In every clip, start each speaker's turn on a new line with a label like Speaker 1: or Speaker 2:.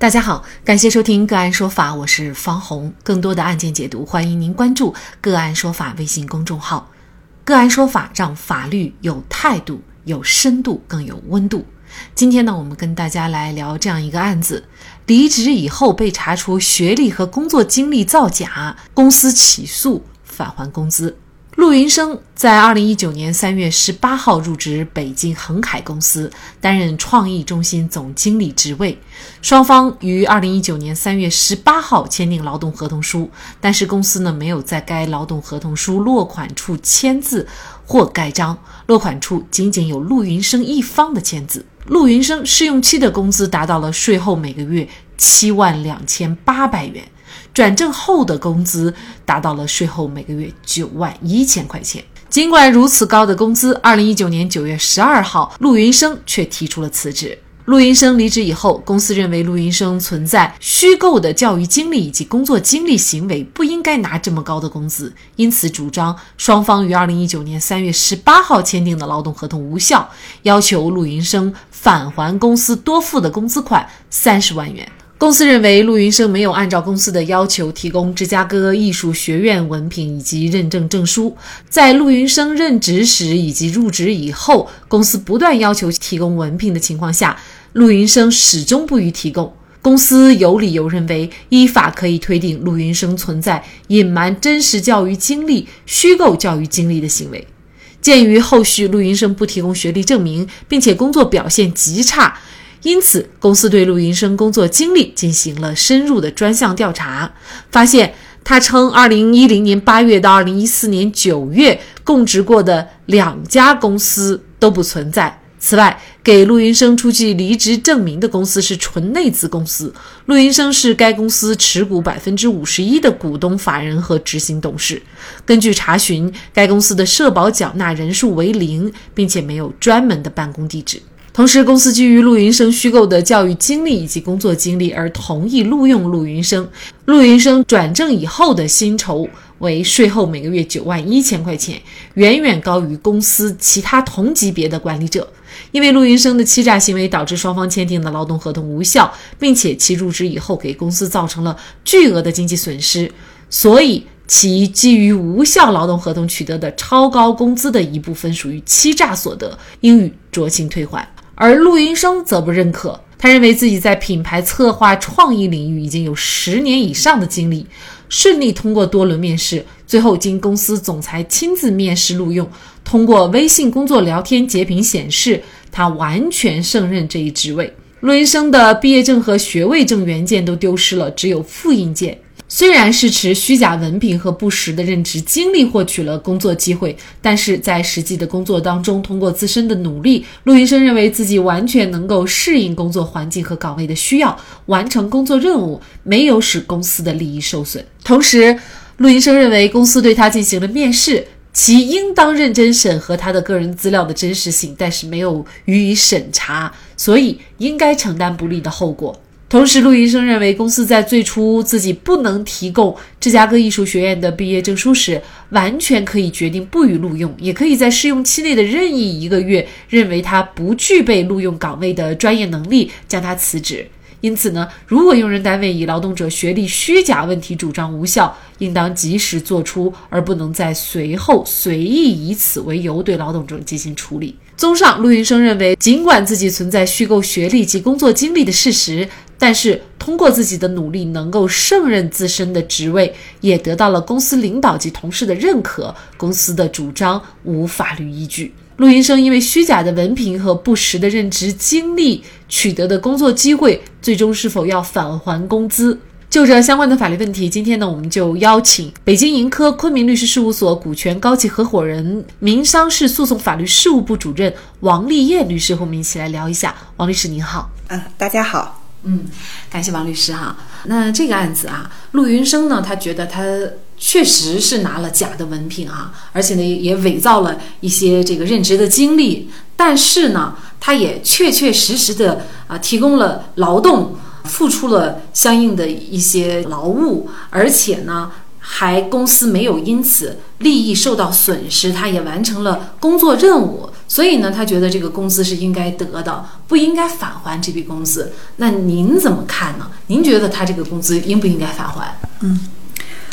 Speaker 1: 大家好，感谢收听个案说法，我是方红。更多的案件解读，欢迎您关注个案说法微信公众号。个案说法让法律有态度、有深度、更有温度。今天呢，我们跟大家来聊这样一个案子：离职以后被查出学历和工作经历造假，公司起诉返还工资。陆云生在二零一九年三月十八号入职北京恒凯公司，担任创意中心总经理职位。双方于二零一九年三月十八号签订劳动合同书，但是公司呢没有在该劳动合同书落款处签字或盖章，落款处仅仅有陆云生一方的签字。陆云生试用期的工资达到了税后每个月七万两千八百元。转正后的工资达到了税后每个月九万一千块钱。尽管如此高的工资，二零一九年九月十二号，陆云生却提出了辞职。陆云生离职以后，公司认为陆云生存在虚构的教育经历以及工作经历行为，不应该拿这么高的工资，因此主张双方于二零一九年三月十八号签订的劳动合同无效，要求陆云生返还公司多付的工资款三十万元。公司认为陆云生没有按照公司的要求提供芝加哥艺术学院文凭以及认证证书。在陆云生任职时以及入职以后，公司不断要求提供文凭的情况下，陆云生始终不予提供。公司有理由认为，依法可以推定陆云生存在隐瞒真实教育经历、虚构教育经历的行为。鉴于后续陆云生不提供学历证明，并且工作表现极差。因此，公司对陆云生工作经历进行了深入的专项调查，发现他称2010年8月到2014年9月供职过的两家公司都不存在。此外，给陆云生出具离职证明的公司是纯内资公司，陆云生是该公司持股百分之五十一的股东、法人和执行董事。根据查询，该公司的社保缴纳人数为零，并且没有专门的办公地址。同时，公司基于陆云生虚构的教育经历以及工作经历而同意录用陆云生。陆云生转正以后的薪酬为税后每个月九万一千块钱，远远高于公司其他同级别的管理者。因为陆云生的欺诈行为导致双方签订的劳动合同无效，并且其入职以后给公司造成了巨额的经济损失，所以其基于无效劳动合同取得的超高工资的一部分属于欺诈所得，应予酌情退还。而陆云生则不认可，他认为自己在品牌策划创意领域已经有十年以上的经历，顺利通过多轮面试，最后经公司总裁亲自面试录用。通过微信工作聊天截屏显示，他完全胜任这一职位。陆云生的毕业证和学位证原件都丢失了，只有复印件。虽然是持虚假文凭和不实的任职经历获取了工作机会，但是在实际的工作当中，通过自身的努力，陆云生认为自己完全能够适应工作环境和岗位的需要，完成工作任务，没有使公司的利益受损。同时，陆云生认为公司对他进行了面试，其应当认真审核他的个人资料的真实性，但是没有予以审查，所以应该承担不利的后果。同时，陆云生认为，公司在最初自己不能提供芝加哥艺术学院的毕业证书时，完全可以决定不予录用，也可以在试用期内的任意一个月，认为他不具备录用岗位的专业能力，将他辞职。因此呢，如果用人单位以劳动者学历虚假问题主张无效，应当及时作出，而不能在随后随意以此为由对劳动者进行处理。综上，陆云生认为，尽管自己存在虚构学历及工作经历的事实，但是通过自己的努力，能够胜任自身的职位，也得到了公司领导及同事的认可。公司的主张无法律依据。陆云生因为虚假的文凭和不实的任职经历取得的工作机会，最终是否要返还工资？就这相关的法律问题，今天呢，我们就邀请北京盈科昆明律师事务所股权高级合伙人、民商事诉讼法律事务部主任王立业律师和我们一起来聊一下。王律师您好，
Speaker 2: 嗯，大家好，
Speaker 1: 嗯，感谢王律师哈。那这个案子啊，陆云生呢，他觉得他确实是拿了假的文凭啊，而且呢也伪造了一些这个任职的经历，但是呢，他也确确实实的啊提供了劳动。付出了相应的一些劳务，而且呢，还公司没有因此利益受到损失，他也完成了工作任务，所以呢，他觉得这个工资是应该得的，不应该返还这笔工资。那您怎么看呢？您觉得他这个工资应不应该返还？
Speaker 2: 嗯。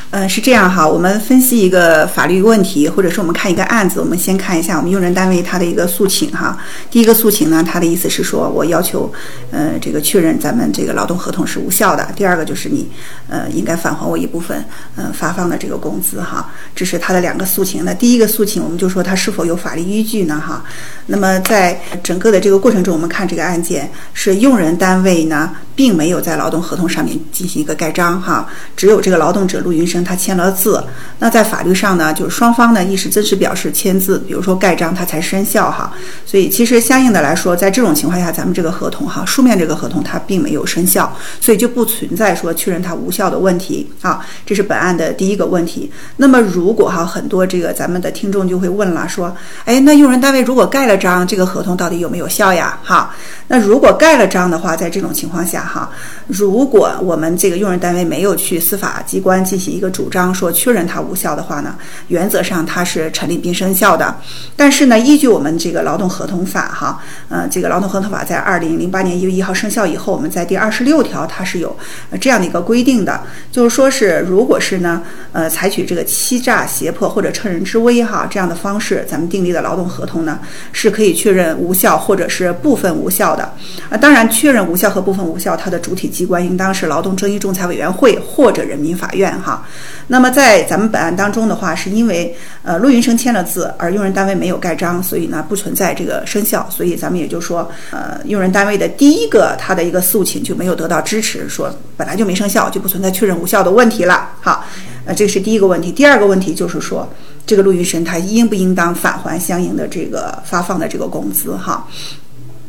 Speaker 2: 呃，是这样哈，我们分析一个法律问题，或者是我们看一个案子，我们先看一下我们用人单位他的一个诉请哈。第一个诉请呢，他的意思是说我要求，呃，这个确认咱们这个劳动合同是无效的。第二个就是你，呃，应该返还我一部分，呃，发放的这个工资哈。这是他的两个诉请。那第一个诉请，我们就说他是否有法律依据呢哈？那么在整个的这个过程中，我们看这个案件是用人单位呢，并没有在劳动合同上面进行一个盖章哈，只有这个劳动者陆云生。他签了字，那在法律上呢，就是双方呢意思真实表示签字，比如说盖章，它才生效哈。所以其实相应的来说，在这种情况下，咱们这个合同哈，书面这个合同它并没有生效，所以就不存在说确认它无效的问题啊。这是本案的第一个问题。那么如果哈，很多这个咱们的听众就会问了，说，哎，那用人单位如果盖了章，这个合同到底有没有效呀？哈，那如果盖了章的话，在这种情况下哈，如果我们这个用人单位没有去司法机关进行一个主张说确认它无效的话呢，原则上它是成立并生效的。但是呢，依据我们这个劳动合同法哈，呃，这个劳动合同法在二零零八年一月一号生效以后，我们在第二十六条它是有这样的一个规定的，就是说是如果是呢，呃，采取这个欺诈、胁迫或者乘人之危哈这样的方式，咱们订立的劳动合同呢是可以确认无效或者是部分无效的。啊，当然确认无效和部分无效，它的主体机关应当是劳动争议仲裁委员会或者人民法院哈。那么在咱们本案当中的话，是因为呃陆云生签了字，而用人单位没有盖章，所以呢不存在这个生效，所以咱们也就说，呃用人单位的第一个他的一个诉请就没有得到支持，说本来就没生效，就不存在确认无效的问题了。好，呃这是第一个问题。第二个问题就是说，这个陆云生他应不应当返还相应的这个发放的这个工资？哈。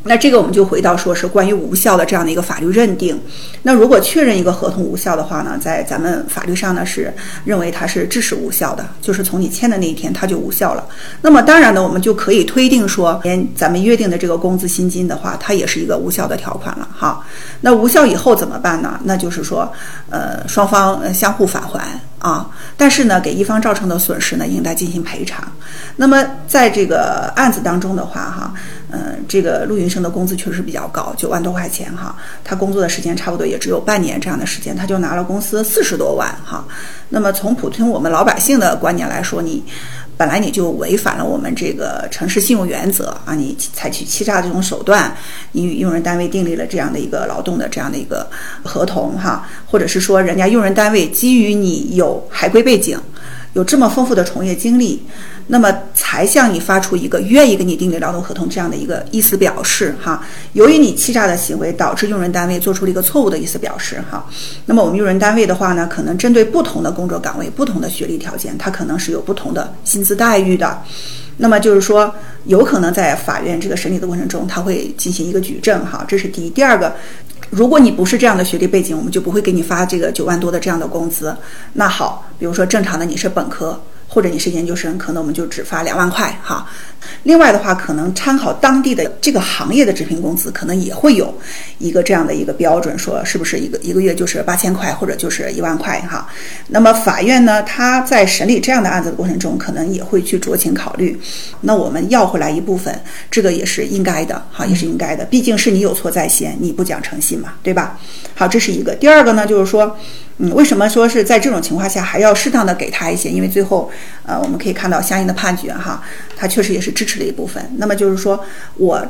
Speaker 2: 那这个我们就回到说是关于无效的这样的一个法律认定。那如果确认一个合同无效的话呢，在咱们法律上呢是认为它是致使无效的，就是从你签的那一天它就无效了。那么当然呢，我们就可以推定说，连咱们约定的这个工资薪金的话，它也是一个无效的条款了哈。那无效以后怎么办呢？那就是说，呃，双方相互返还。啊，但是呢，给一方造成的损失呢，应该进行赔偿。那么在这个案子当中的话，哈，嗯，这个陆云生的工资确实比较高，九万多块钱哈。他工作的时间差不多也只有半年这样的时间，他就拿了公司四十多万哈。那么从普通我们老百姓的观念来说，你。本来你就违反了我们这个诚实信用原则啊！你采取欺诈这种手段，你与用人单位订立了这样的一个劳动的这样的一个合同哈，或者是说人家用人单位基于你有海归背景。有这么丰富的从业经历，那么才向你发出一个愿意跟你订立劳动合同这样的一个意思表示哈。由于你欺诈的行为，导致用人单位做出了一个错误的意思表示哈。那么我们用人单位的话呢，可能针对不同的工作岗位、不同的学历条件，它可能是有不同的薪资待遇的。那么就是说，有可能在法院这个审理的过程中，他会进行一个举证哈。这是第一。第二个。如果你不是这样的学历背景，我们就不会给你发这个九万多的这样的工资。那好，比如说正常的你是本科。或者你是研究生，可能我们就只发两万块哈。另外的话，可能参考当地的这个行业的职评工资，可能也会有一个这样的一个标准，说是不是一个一个月就是八千块，或者就是一万块哈。那么法院呢，他在审理这样的案子的过程中，可能也会去酌情考虑。那我们要回来一部分，这个也是应该的哈，也是应该的。毕竟是你有错在先，你不讲诚信嘛，对吧？好，这是一个。第二个呢，就是说。嗯，为什么说是在这种情况下还要适当的给他一些？因为最后，呃，我们可以看到相应的判决哈，他确实也是支持的一部分。那么就是说我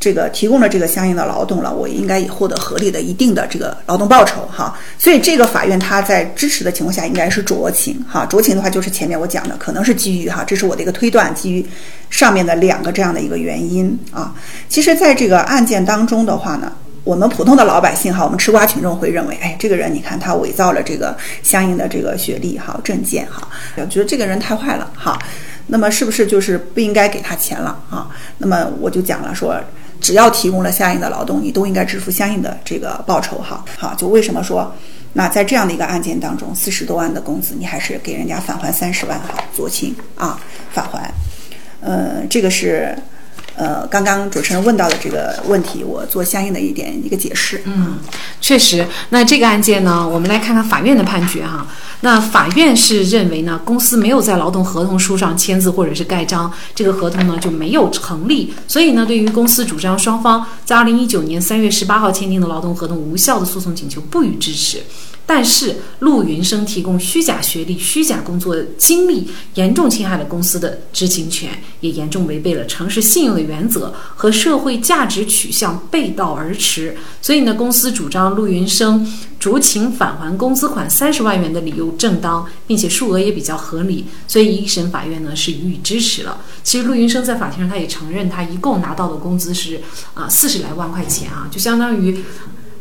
Speaker 2: 这个提供了这个相应的劳动了，我应该也获得合理的一定的这个劳动报酬哈。所以这个法院他在支持的情况下，应该是酌情哈。酌情的话就是前面我讲的，可能是基于哈，这是我的一个推断，基于上面的两个这样的一个原因啊。其实，在这个案件当中的话呢。我们普通的老百姓哈，我们吃瓜群众会认为，哎，这个人你看他伪造了这个相应的这个学历哈、证件哈，我觉得这个人太坏了哈。那么是不是就是不应该给他钱了啊？那么我就讲了说，只要提供了相应的劳动，你都应该支付相应的这个报酬哈。好，就为什么说，那在这样的一个案件当中，四十多万的工资，你还是给人家返还三十万哈，酌情啊返还。呃，这个是。呃，刚刚主持人问到的这个问题，我做相应的一点一个解释。
Speaker 1: 嗯，确实。那这个案件呢，我们来看看法院的判决哈。那法院是认为呢，公司没有在劳动合同书上签字或者是盖章，这个合同呢就没有成立。所以呢，对于公司主张双方在二零一九年三月十八号签订的劳动合同无效的诉讼请求不予支持。但是陆云生提供虚假学历、虚假工作经历，严重侵害了公司的知情权，也严重违背了诚实信用的原则，和社会价值取向背道而驰。所以呢，公司主张陆云生酌情返还工资款三十万元的理由正当，并且数额也比较合理，所以一审法院呢是予以支持了。其实陆云生在法庭上他也承认，他一共拿到的工资是啊四十来万块钱啊，就相当于。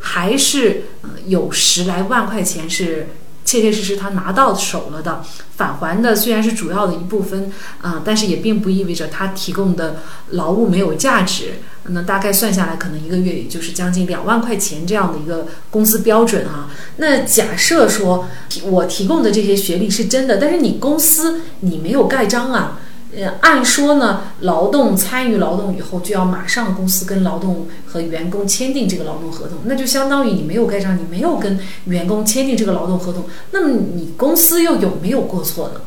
Speaker 1: 还是有十来万块钱是切切实实他拿到手了的，返还的虽然是主要的一部分啊，但是也并不意味着他提供的劳务没有价值。那大概算下来，可能一个月也就是将近两万块钱这样的一个工资标准啊。那假设说我提供的这些学历是真的，但是你公司你没有盖章啊。呃，按说呢，劳动参与劳动以后，就要马上公司跟劳动和员工签订这个劳动合同，那就相当于你没有盖章，你没有跟员工签订这个劳动合同，那么你公司又有没有过错呢？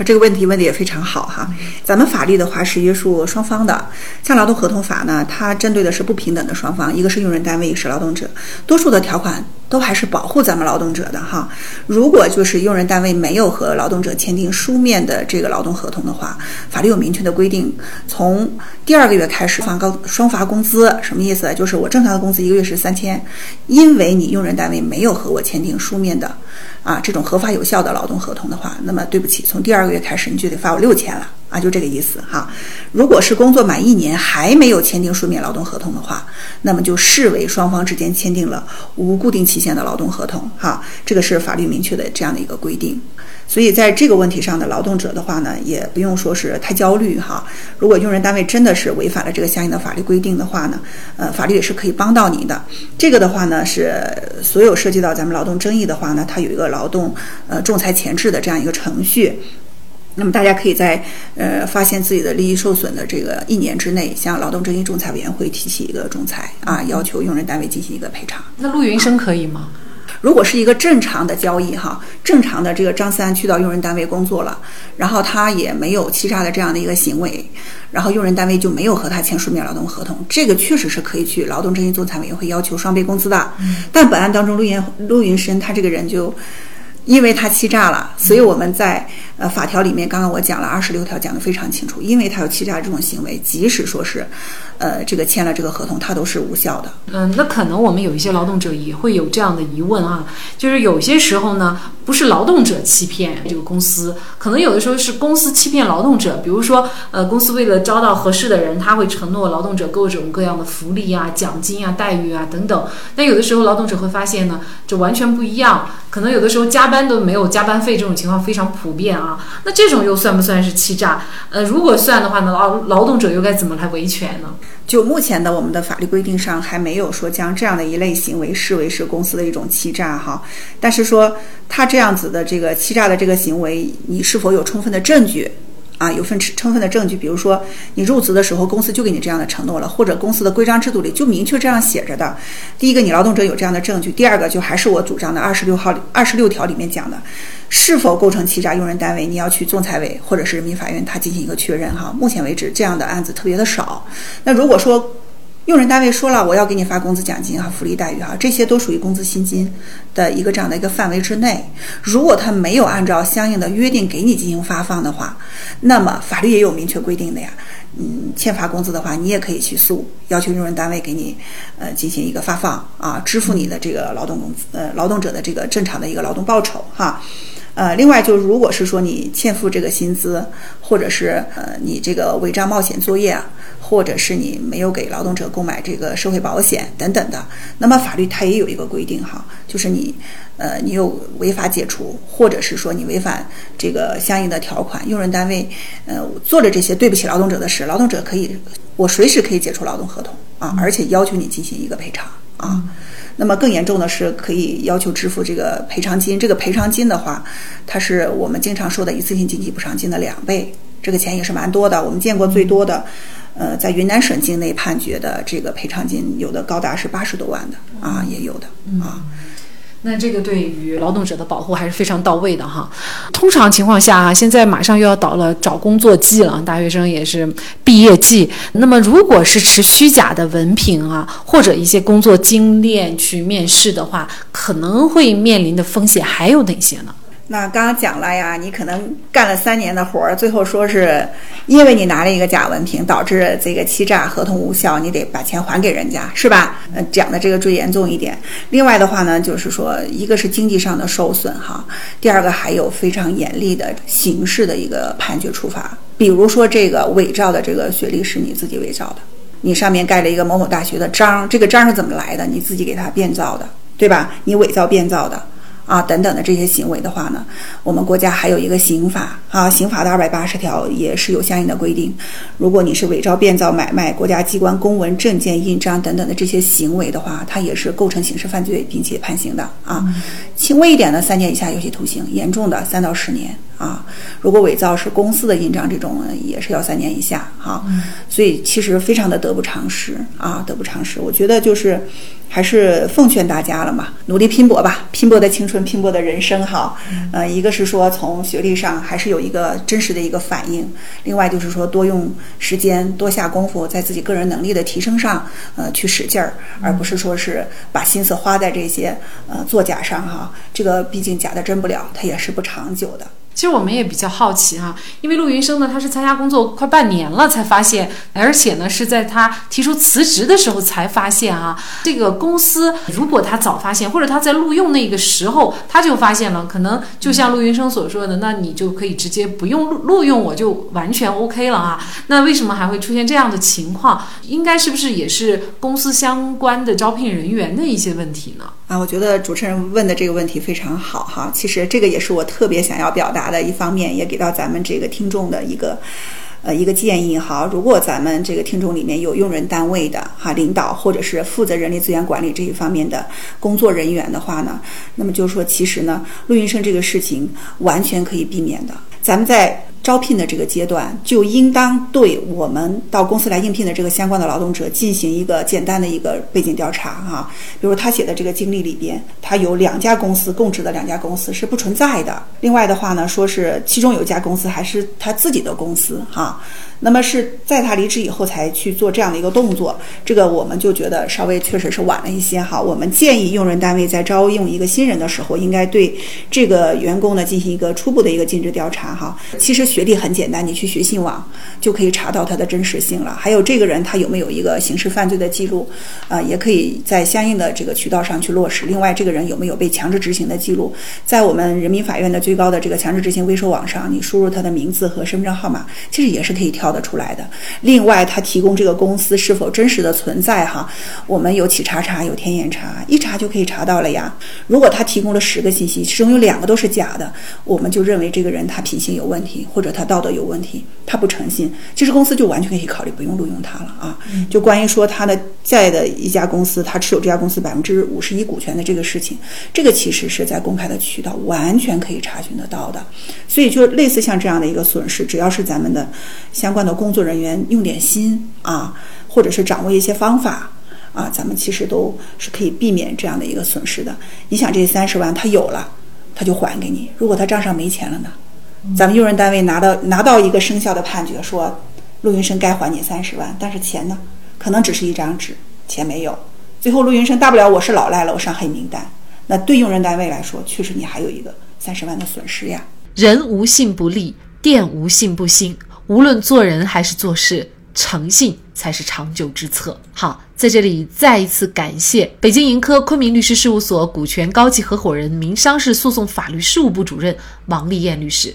Speaker 2: 好，这个问题问的也非常好哈。咱们法律的话是约束双方的，像劳动合同法呢，它针对的是不平等的双方，一个是用人单位，一个是劳动者，多数的条款。都还是保护咱们劳动者的哈。如果就是用人单位没有和劳动者签订书面的这个劳动合同的话，法律有明确的规定，从第二个月开始发高双发工资，什么意思？就是我正常的工资一个月是三千，因为你用人单位没有和我签订书面的啊这种合法有效的劳动合同的话，那么对不起，从第二个月开始你就得罚我六千了。啊，就这个意思哈。如果是工作满一年还没有签订书面劳动合同的话，那么就视为双方之间签订了无固定期限的劳动合同哈。这个是法律明确的这样的一个规定。所以在这个问题上的劳动者的话呢，也不用说是太焦虑哈。如果用人单位真的是违反了这个相应的法律规定的话呢，呃，法律也是可以帮到你的。这个的话呢，是所有涉及到咱们劳动争议的话呢，它有一个劳动呃仲裁前置的这样一个程序。那么大家可以在呃发现自己的利益受损的这个一年之内，向劳动争议仲裁委员会提起一个仲裁啊，要求用人单位进行一个赔偿。
Speaker 1: 那陆云生可以吗？
Speaker 2: 如果是一个正常的交易哈，正常的这个张三去到用人单位工作了，然后他也没有欺诈的这样的一个行为，然后用人单位就没有和他签书面劳动合同，这个确实是可以去劳动争议仲裁委员会要求双倍工资的。但本案当中，陆云陆云生他这个人就。因为他欺诈了，所以我们在呃法条里面，刚刚我讲了二十六条，讲得非常清楚。因为他有欺诈这种行为，即使说是，呃，这个签了这个合同，他都是无效的。
Speaker 1: 嗯，那可能我们有一些劳动者也会有这样的疑问啊，就是有些时候呢，不是劳动者欺骗这个公司，可能有的时候是公司欺骗劳动者。比如说，呃，公司为了招到合适的人，他会承诺劳动者各种各样的福利啊、奖金啊、待遇啊等等。但有的时候劳动者会发现呢，就完全不一样。可能有的时候加班都没有加班费，这种情况非常普遍啊。那这种又算不算是欺诈？呃，如果算的话呢，劳劳动者又该怎么来维权呢？
Speaker 2: 就目前的我们的法律规定上，还没有说将这样的一类行为视为是公司的一种欺诈哈。但是说他这样子的这个欺诈的这个行为，你是否有充分的证据？啊，有份充分的证据，比如说你入职的时候，公司就给你这样的承诺了，或者公司的规章制度里就明确这样写着的。第一个，你劳动者有这样的证据；第二个，就还是我主张的二十六号二十六条里面讲的，是否构成欺诈，用人单位你要去仲裁委或者是人民法院，他进行一个确认哈。目前为止，这样的案子特别的少。那如果说，用人单位说了，我要给你发工资奖金哈，福利待遇哈，这些都属于工资薪金的一个这样的一个范围之内。如果他没有按照相应的约定给你进行发放的话，那么法律也有明确规定的呀。嗯，欠发工资的话，你也可以去诉，要求用人单位给你呃进行一个发放啊，支付你的这个劳动工资呃劳动者的这个正常的一个劳动报酬哈。呃，另外就如果是说你欠付这个薪资，或者是呃你这个违章冒险作业啊，或者是你没有给劳动者购买这个社会保险等等的，那么法律它也有一个规定哈，就是你呃你有违法解除，或者是说你违反这个相应的条款，用人单位呃做了这些对不起劳动者的事，劳动者可以我随时可以解除劳动合同啊，而且要求你进行一个赔偿啊。那么更严重的是，可以要求支付这个赔偿金。这个赔偿金的话，它是我们经常说的一次性经济补偿金的两倍。这个钱也是蛮多的。我们见过最多的，呃，在云南省境内判决的这个赔偿金，有的高达是八十多万的啊，也有的啊。
Speaker 1: 那这个对于劳动者的保护还是非常到位的哈。通常情况下啊，现在马上又要到了找工作季了，大学生也是毕业季。那么，如果是持虚假的文凭啊，或者一些工作经验去面试的话，可能会面临的风险还有哪些呢？
Speaker 2: 那刚刚讲了呀，你可能干了三年的活儿，最后说是因为你拿了一个假文凭，导致这个欺诈合同无效，你得把钱还给人家，是吧？呃，讲的这个最严重一点。另外的话呢，就是说，一个是经济上的受损哈，第二个还有非常严厉的刑事的一个判决处罚。比如说这个伪造的这个学历是你自己伪造的，你上面盖了一个某某大学的章，这个章是怎么来的？你自己给它变造的，对吧？你伪造变造的。啊，等等的这些行为的话呢，我们国家还有一个刑法啊，刑法的二百八十条也是有相应的规定。如果你是伪造、变造、买卖国家机关公文、证件、印章等等的这些行为的话，它也是构成刑事犯罪，并且判刑的啊。轻微一点的，三年以下有期徒刑；严重的，三到十年啊。如果伪造是公司的印章，这种也是要三年以下哈。所以其实非常的得不偿失啊，得不偿失。我觉得就是。还是奉劝大家了嘛，努力拼搏吧，拼搏的青春，拼搏的人生哈。呃，一个是说从学历上还是有一个真实的一个反应，另外就是说多用时间，多下功夫，在自己个人能力的提升上，呃，去使劲儿，而不是说是把心思花在这些呃作假上哈。这个毕竟假的真不了，它也是不长久的。
Speaker 1: 其实我们也比较好奇哈，因为陆云生呢，他是参加工作快半年了才发现，而且呢是在他提出辞职的时候才发现啊。这个公司如果他早发现，或者他在录用那个时候他就发现了，可能就像陆云生所说的，那你就可以直接不用录录用我就完全 OK 了啊。那为什么还会出现这样的情况？应该是不是也是公司相关的招聘人员的一些问题呢？
Speaker 2: 啊，我觉得主持人问的这个问题非常好哈。其实这个也是我特别想要表达的一方面，也给到咱们这个听众的一个，呃，一个建议哈。如果咱们这个听众里面有用人单位的哈领导，或者是负责人力资源管理这一方面的工作人员的话呢，那么就是说，其实呢，录音生这个事情完全可以避免的。咱们在。招聘的这个阶段，就应当对我们到公司来应聘的这个相关的劳动者进行一个简单的一个背景调查哈。比如他写的这个经历里边，他有两家公司供职的两家公司是不存在的。另外的话呢，说是其中有一家公司还是他自己的公司哈。那么是在他离职以后才去做这样的一个动作，这个我们就觉得稍微确实是晚了一些哈。我们建议用人单位在招用一个新人的时候，应该对这个员工呢进行一个初步的一个尽职调查哈。其实学历很简单，你去学信网就可以查到他的真实性了。还有这个人他有没有一个刑事犯罪的记录啊，也可以在相应的这个渠道上去落实。另外，这个人有没有被强制执行的记录，在我们人民法院的最高的这个强制执行微收网上，你输入他的名字和身份证号码，其实也是可以挑。得出来的，另外他提供这个公司是否真实的存在哈，我们有企查查，有天眼查，一查就可以查到了呀。如果他提供了十个信息，其中有两个都是假的，我们就认为这个人他品行有问题，或者他道德有问题，他不诚信，其实公司就完全可以考虑不用录用他了啊。就关于说他的在的一家公司，他持有这家公司百分之五十一股权的这个事情，这个其实是在公开的渠道完全可以查询得到的。所以就类似像这样的一个损失，只要是咱们的相关。的工作人员用点心啊，或者是掌握一些方法啊，咱们其实都是可以避免这样的一个损失的。你想，这三十万他有了，他就还给你；如果他账上没钱了呢？咱们用人单位拿到拿到一个生效的判决，说陆云生该还你三十万，但是钱呢，可能只是一张纸，钱没有。最后陆云生大不了我是老赖了，我上黑名单。那对用人单位来说，确实你还有一个三十万的损失呀。
Speaker 1: 人无信不立，店无信不兴。无论做人还是做事，诚信才是长久之策。好，在这里再一次感谢北京盈科昆明律师事务所股权高级合伙人、民商事诉讼法律事务部主任王丽艳律师。